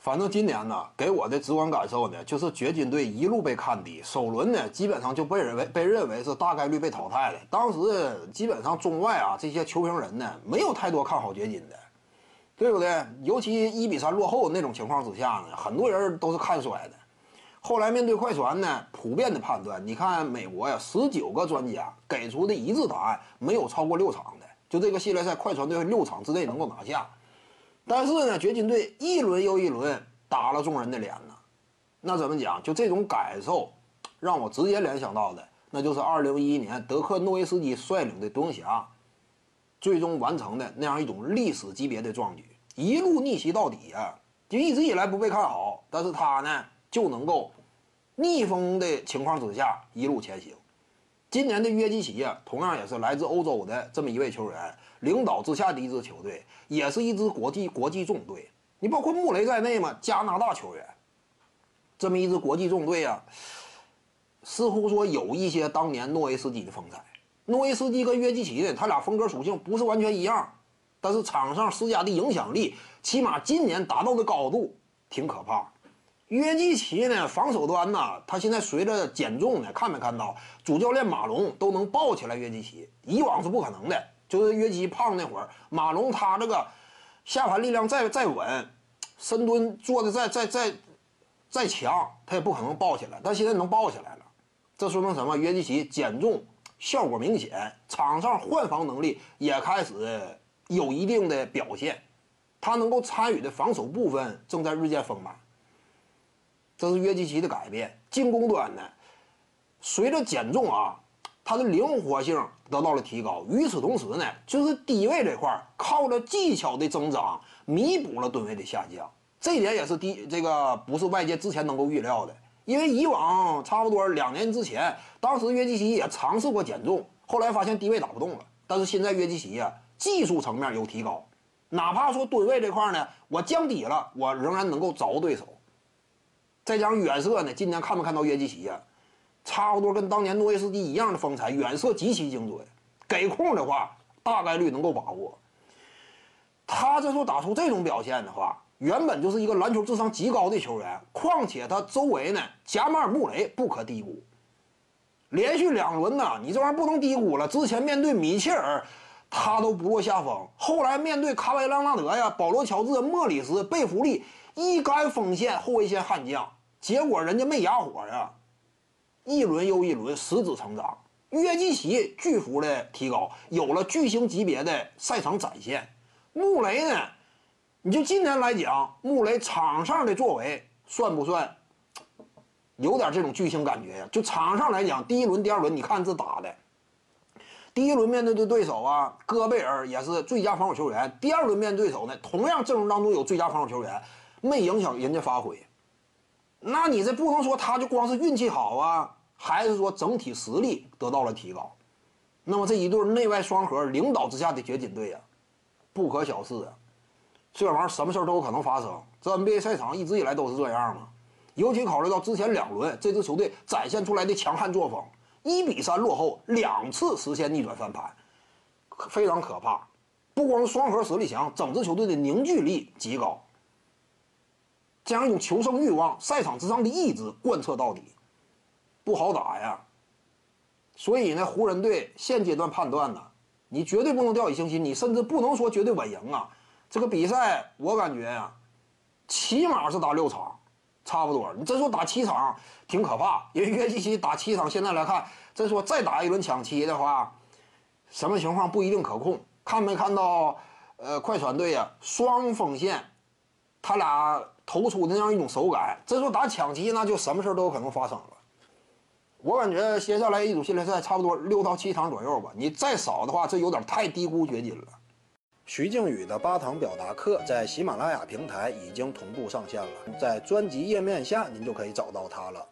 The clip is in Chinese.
反正今年呢，给我的直观感受呢，就是掘金队一路被看低，首轮呢基本上就被认为被认为是大概率被淘汰的。当时基本上中外啊这些球评人呢，没有太多看好掘金的，对不对？尤其一比三落后那种情况之下呢，很多人都是看衰的。后来面对快船呢，普遍的判断，你看美国呀，十九个专家给出的一致答案，没有超过六场的，就这个系列赛，快船队六场之内能够拿下。但是呢，掘金队一轮又一轮打了众人的脸呢，那怎么讲？就这种感受，让我直接联想到的，那就是2011年德克诺维斯基率领的独行侠，最终完成的那样一种历史级别的壮举，一路逆袭到底啊！就一直以来不被看好，但是他呢就能够逆风的情况之下一路前行。今年的约基奇啊，同样也是来自欧洲的这么一位球员，领导之下的一支球队，也是一支国际国际重队。你包括穆雷在内嘛，加拿大球员，这么一支国际重队啊，似乎说有一些当年诺维斯基的风采。诺维斯基跟约基奇呢，他俩风格属性不是完全一样，但是场上施加的影响力，起码今年达到的高度挺可怕。约基奇呢，防守端呢，他现在随着减重呢，看没看到主教练马龙都能抱起来约基奇，以往是不可能的。就是约基胖那会儿，马龙他这个下盘力量再再稳，深蹲做的再再再再强，他也不可能抱起来。但现在能抱起来了，这说明什么？约基奇减重效果明显，场上换防能力也开始有一定的表现，他能够参与的防守部分正在日渐丰满。这是约基奇的改变，进攻端呢，随着减重啊，他的灵活性得到了提高。与此同时呢，就是低位这块靠着技巧的增长，弥补了吨位的下降。这一点也是低这个不是外界之前能够预料的，因为以往差不多两年之前，当时约基奇也尝试过减重，后来发现低位打不动了。但是现在约基奇呀，技术层面有提高，哪怕说吨位这块呢，我降低了，我仍然能够找对手。再加上远射呢，今年看没看到约基奇呀？差不多跟当年诺维斯基一样的风采，远射极其精准，给空的话大概率能够把握。他这时候打出这种表现的话，原本就是一个篮球智商极高的球员，况且他周围呢，贾马尔·穆雷不可低估。连续两轮呢，你这玩意儿不能低估了。之前面对米切尔，他都不落下风；后来面对卡维拉纳德呀、保罗·乔治、莫里斯、贝弗利，一干锋线、后卫线悍将。结果人家没哑火呀，一轮又一轮十指成长，约基奇巨幅的提高，有了巨星级别的赛场展现。穆雷呢，你就今年来讲，穆雷场上的作为算不算有点这种巨星感觉呀？就场上来讲，第一轮、第二轮，你看这打的，第一轮面对的对手啊，戈贝尔也是最佳防守球员。第二轮面对手呢，同样阵容当中有最佳防守球员，没影响人家发挥。那你这不能说他就光是运气好啊，还是说整体实力得到了提高？那么这一对内外双核领导之下的掘金队呀，不可小视啊！这玩意儿什么事儿都有可能发生。这 NBA 赛场一直以来都是这样嘛。尤其考虑到之前两轮这支球队展现出来的强悍作风，一比三落后两次实现逆转翻盘，非常可怕。不光双核实力强，整支球队的凝聚力极高。将一种求胜欲望、赛场之上的意志贯彻到底，不好打呀。所以呢，湖人队现阶段判断呢，你绝对不能掉以轻心，你甚至不能说绝对稳赢啊。这个比赛我感觉呀，起码是打六场，差不多。你真说打七场挺可怕，因为约基奇打七场，现在来看，真说再打一轮抢七的话，什么情况不一定可控。看没看到？呃，快船队呀，双锋线，他俩。投出的那样一种手感，这说打抢七，那就什么事都有可能发生了。我感觉接下来一组系列赛差不多六到七场左右吧，你再少的话，这有点太低估掘金了。徐静宇的八堂表达课在喜马拉雅平台已经同步上线了，在专辑页面下您就可以找到它了。